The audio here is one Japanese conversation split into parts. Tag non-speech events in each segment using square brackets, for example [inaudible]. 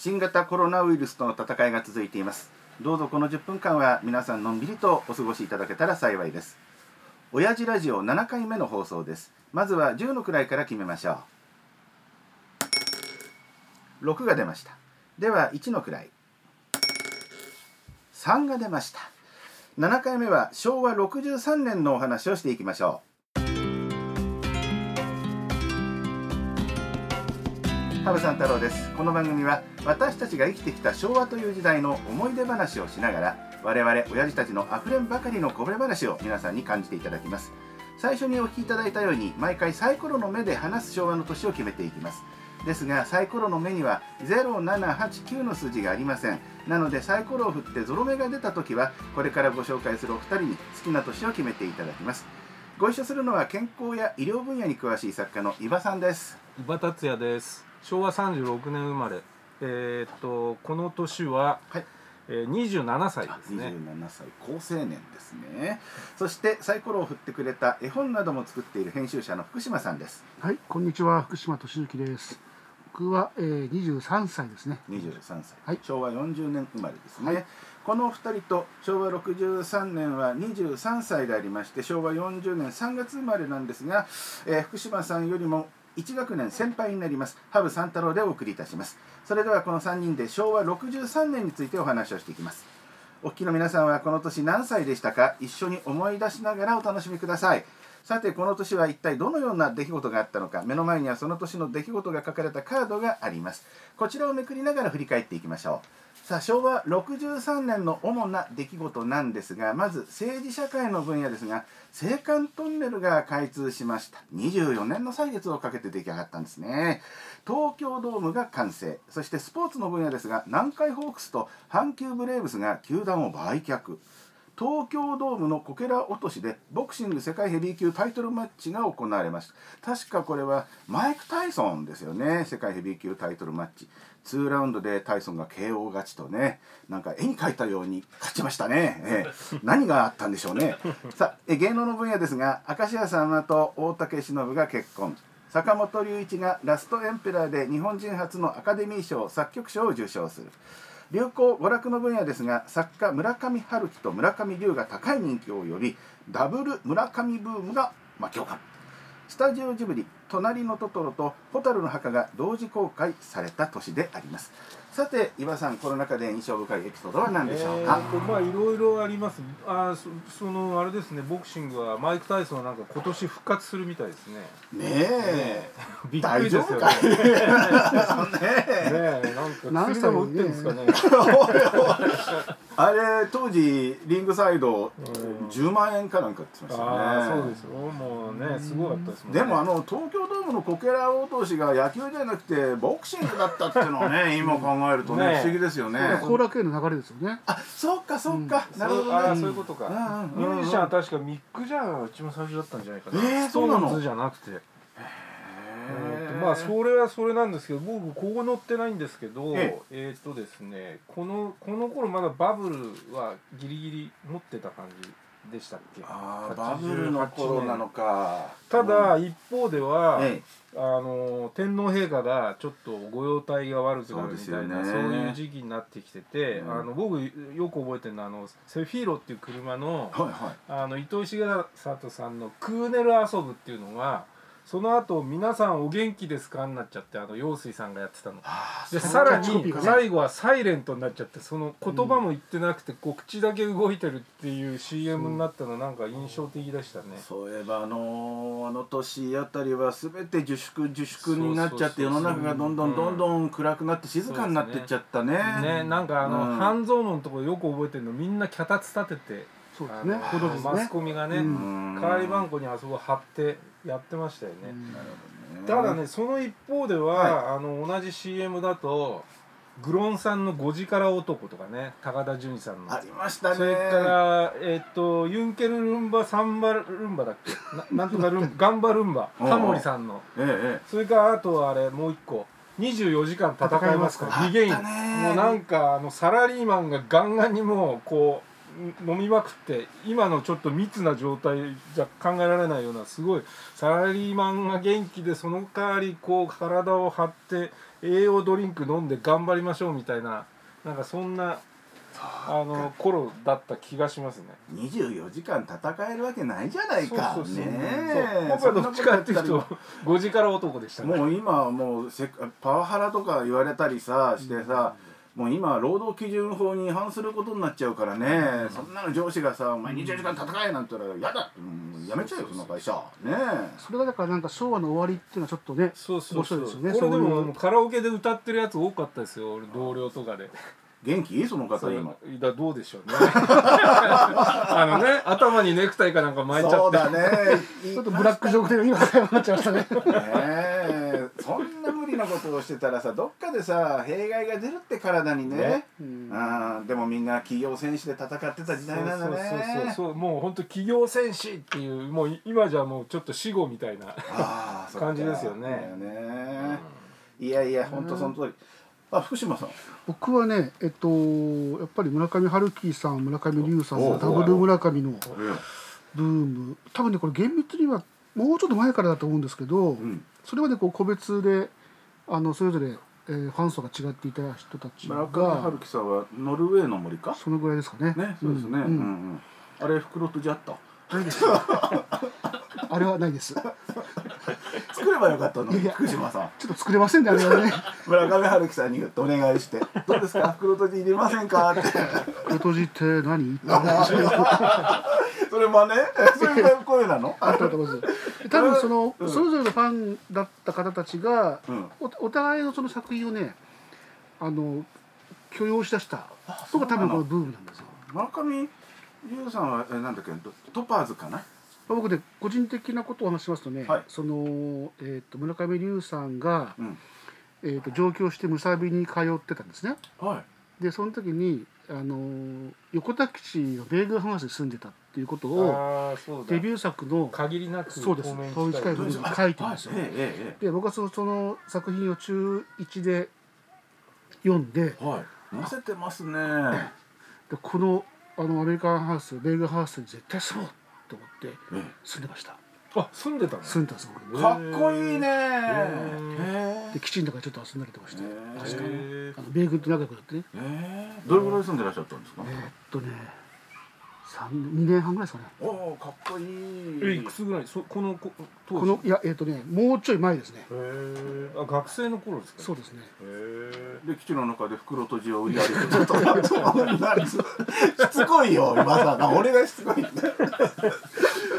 新型コロナウイルスとの戦いが続いています。どうぞこの10分間は皆さんのんびりとお過ごしいただけたら幸いです。親父ラジオ7回目の放送です。まずは10の位から決めましょう。6が出ました。では1の位。3が出ました。7回目は昭和63年のお話をしていきましょう。羽生さん太郎です。この番組は私たちが生きてきた昭和という時代の思い出話をしながら我々親父たちのあふれんばかりのこぼれ話を皆さんに感じていただきます。最初にお聞きいただいたように毎回サイコロの目で話す昭和の年を決めていきます。ですがサイコロの目には0789の数字がありません。なのでサイコロを振ってゾロ目が出た時はこれからご紹介するお二人に好きな年を決めていただきます。ご一緒するのは健康や医療分野に詳しい作家の伊庭さんです。伊庭達也です。昭和36年生まれ。えーっとこの年は、はい。えー、27歳ですね。27歳。高青年ですね。そしてサイコロを振ってくれた絵本なども作っている編集者の福島さんです。はい、こんにちは、福島俊之です。僕は、えー、23歳ですね。23歳、はい。昭和40年生まれですね、はい。このお二人と昭和63年は23歳でありまして昭和40年3月生まれなんですが、えー福島さんよりも1学年先輩になります。羽生三太郎でお送りいたします。それではこの3人で昭和63年についてお話をしていきます。お聞きの皆さんはこの年何歳でしたか？一緒に思い出しながらお楽しみください。さてこの年は一体どのような出来事があったのか。目の前にはその年の出来事が書かれたカードがあります。こちらをめくりながら振り返っていきましょう。さあ昭和63年の主な出来事なんですがまず政治社会の分野ですが青函トンネルが開通しました。24年の歳月をかけて出来上がったんですね。東京ドームが完成。そしてスポーツの分野ですが南海ホークスと阪急ブレーブスが球団を売却。東京ドームのこけら落としでボクシング世界ヘビー級タイトルマッチが行われました。確かこれはマイク・タイソンですよね。世界ヘビー級タイトルマッチ。2ラウンドでタイソンが KO 勝ちとねなんか絵に描いたように勝ちましたね、ええ。何があったんでしょうね。さあ芸能の分野ですが明石家さんまと大竹しのぶが結婚。坂本龍一がラストエンペラーで日本人初のアカデミー賞作曲賞を受賞する。流行娯楽の分野ですが作家村上春樹と村上龍が高い人気を呼びダブル村上ブームが巻き起こるスタジオジブリ「隣のトトロ」と「蛍の墓」が同時公開された年であります。さて岩さんこの中で印象深いエピソードは何でしょうか、えーとまあいろいろあります。あーそそのあれですねボクシングはマイク・タイソンはなんか今年復活するみたいですね。ねえ。[laughs] びっくりですよね。ね [laughs] ねえ何歳も打ってるんですかね。[laughs] あれ当時リングサイドうん。10万円かなんかって言ってましたよね。ああそうですよ。もうねすごかったですもんね。でもあの東京ドームのこけら落としが野球じゃなくてボクシングだったっていうのはね今考えるとねね不思議ですよね。後楽園の流れですよね。あそうかそうか、なるほそうあどねーそういうことか、うんうんうん。ミュージシャンは確かミック・ジャガーが一番最初だったんじゃないかな、えーそうなの？ストーンズじゃなくてまあそれれはそれなんですけど僕ここ載ってないんですけどええ。っ、とですねこのこの頃まだバブルはギリギリ持ってた感じでしたっけ？あーバブルの頃なのか。ただ、うん。一方では、えあの天皇陛下がちょっとご容体が悪くなるみたいなそうね。いう時期になってきてて、うん。あの僕よく覚えてるのはあのセフィーロっていう車のはいはい。あの糸井重里さんの「クーネル遊ぶ」っていうのがその後皆さんお元気ですか?」になっちゃってあの陽水さんがやってたの。でさらに最後はサイレントになっちゃってその言葉も言ってなくてこう口だけ動いてるっていう CM になったのなんか印象的でしたね。そういえばあのあの年あたりは全て自粛自粛になっちゃって世の中がどんどんどんどん暗くなって静かになってっちゃったねね、なんかあの、うん半蔵門のところよく覚えてるのみんな脚立立ててそうですね。すマスね。コミがね、代わり番号にあそこ貼ってやってましたよね、うん。なるほどね。ただねその一方では、はあの同じ CM だとグロンさんの「5時から男」とかね高田純次さんの。ありましたね。それから、えっとユンケルルンバサンバルンバだっけ？な [laughs] なんとかルンガンバルンバタモリさんの。えええそれからあとはあれもう一個。24時間戦いますから戦いますかビゲインもうなんかあのサラリーマンがガンガンにもうこう飲みまくって今のちょっと密な状態じゃ考えられないようなすごいサラリーマンが元気でその代わりこう体を張って栄養ドリンク飲んで頑張りましょうみたいななんかそんなあの頃だった気がしますね。24時間戦えるわけないじゃないか。そうそうそう。ね僕はどっちかっていうと5時から男でしたね。もう今はもうせパワハラとか言われたりさしてさ、もう今労働基準法に違反することになっちゃうからね、そんなの上司がさ「お前24時間戦え」なんて言ったら「嫌だ」うんやめちゃうよその会社。ねそれがだからなんか昭和の終わりっていうのはちょっとねそうそうそう。面白いですよね。これでもカラオケで歌ってるやつ多かったですよ俺同僚とかで。元気？その方そう今だどうでしょうね。[laughs] あのね頭にネクタイかなんか巻いちゃって。そうだね。[laughs] ちょっとブラックジョークで今なっちゃいましたね。ねなことをしてたらさどっかでさ弊害が出るって体にね。ね。うん。あーでもみんな企業戦士で戦ってた時代なんだそうそうそうねそう。もう本当企業戦士っていうもう今じゃもうちょっと死後みたいな、感じですよね。だよね。いやいや本当その通り。あ福島さん。僕はねえっとやっぱり村上春樹さん村上龍さんダブル村上のブーム。多分ねこれ厳密にはもうちょっと前からだと思うんですけど、うん。それまでこう個別であのそれぞれ、えーファン層が違っていた人たち村上が春樹さんはノルウェーの森か？そのぐらいですかね。ねそうですね、うんんうんうんあれ袋とじあった？ないです。あれはないです。ちょ作ればよかったのに福島さんっと作れませんねあれはね。[laughs] 村上春樹さんにお願いして「どうですか？袋とじ入れませんか?」って黒じって何？[laughs] それ真似？[laughs] そういう声なの？あったと思います。[laughs] 多分その、うん。それぞれのファンだった方たちが、うん。おお互いのその作品をねあの許容しだした。のが多分このブームなんですよ。村上龍さんはえなんだっけ？トトパーズかな？僕で個人的なことを話しますとね、はい。その、えー、と村上龍さんが、うん。えー、と上京してむさびに通ってたんですね。はでその時にあのー横田基地の米軍ハウスに住んでたっていうことをデビュー作の限りなくそうです。透明遠い近い部分に書いてるんですよ。で僕はそのその作品を中1で読んでえはい。載せてますね。でこのあのアメリカンハウス米軍ハウスに絶対住もうと思ってえ。住んでましたあ住んでたの？住んでたんです。僕えかっこいいね。で基地の中でちょっと遊んだりとかして確かへあの米軍と仲良くなってね。ええどれぐらい住んでらっしゃったんですか？えーっとね三2年半ぐらいですかね。おおかっこいえいいくつぐらい？そこのここのいやえーっとねもうちょい前ですね。へえあ学生の頃ですか？そうですね。へえで基地の中で袋とじを売り歩いてたと。何しつこいよ今さあ俺がしつこい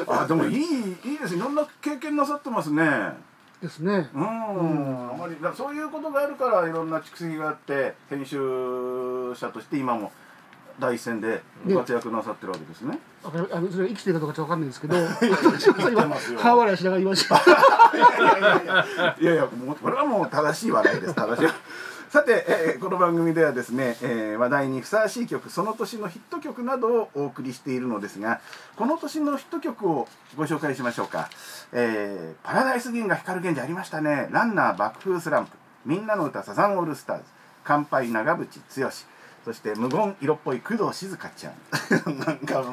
あでもいいいいですいろんな経験なさってますね。ですね。うん、あまりだそういうことがあるからいろんな蓄積があって編集者として今も第一線でご活躍なさってるわけですね。あのそれ生きてるかどうかちょっとわかんないんですけど半笑 [laughs] いしながら言いました。いやいやもうこれはもう正しい笑いです。正しい。さて、えーこの番組ではですね、えー話題にふさわしい曲その年のヒット曲などをお送りしているのですがこの年のヒット曲をご紹介しましょうか、えーパラダイス銀河光源氏ありましたね「ランナー爆風スランプ」「みんなの歌サザンオールスターズ」「乾杯長渕剛」そして無言色っぽい工藤静香ちゃん。[laughs] なんか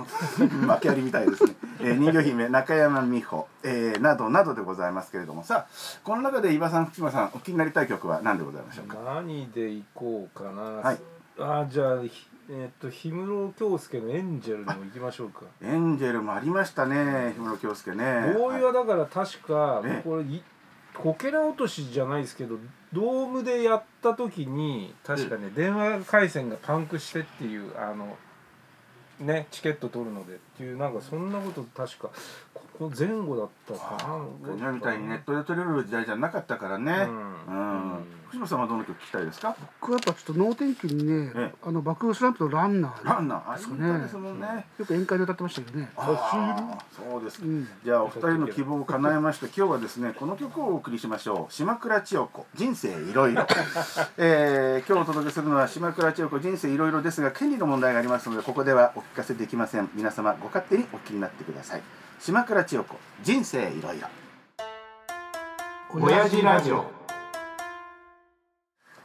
訳ありみたいですね、えー人魚姫中山美穂、えーなどなどでございますけれども。さあこの中で伊庭さん福島さんお気になりたい曲は何でございましょうか？何で行こうかな、はい。あじゃあひえっと氷室京介の「エンジェル」でも行きましょうか。エンジェルもありましたね氷室京介ね。ボーイはだから確か、ええ。これいこけら落としじゃないですけどドームでやった時に確かね、電話回線がパンクしてっていうあのねチケット取るのでっていうなんかそんなこと確かここ前後だったかな。今みたいにネットで取れる時代じゃなかったからね。ううんん福島さんはどの曲聞きたいですか？僕はやっぱちょっと能天気にね、ええ。あの爆風スランプのランナーランナー。あいいですかね歌ですもんね。よく宴会で歌ってましたけどね。ああそうですか。うん。じゃあお二人の希望を叶えまして今日はですねこの曲をお送りしましょう。島倉千代子人生いろいろ、[laughs] えー今日お届けするのは島倉千代子人生いろいろですが権利の問題がありますのでここではお聞かせできません。皆様ご勝手にお聞きになってください。島倉千代子人生いろいろ。親父ラジオ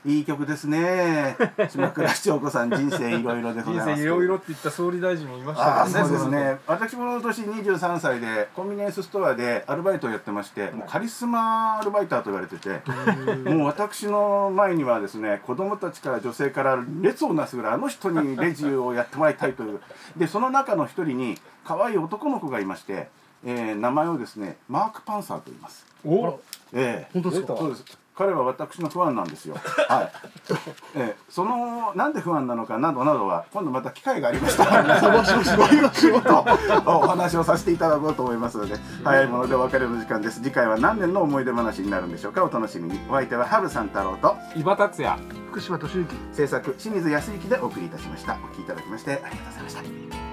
いい曲ですね。[laughs] 島倉千代子さん人生いろいろでございます。人生いろいろって言った総理大臣もいましたああからそうですね。私も今年23歳でコンビニエンスストアでアルバイトをやってまして、もうカリスマアルバイターと言われてて、もう私の前にはですね、子供たちから女性から列をなすぐらいあの人にレジをやってもらいたいという。でその中の一人に可愛い男の子がいまして、えー名前をですねマークパンサーと言います。おええ本当ですか？そうです。彼は私のファンなんですよ。[laughs] はい。ええ、そのなんで不安なのかなどなどは今度また機会がありましたらごいろしろとお話をさせていただこうと思いますので早いものでお別れの時間です。次回は何年の思い出話になるんでしょうか？お楽しみに。お相手は春さん太郎と伊庭達也福島敏之制作清水康之でお送りいたしました。お聞きいただきましてありがとうございました。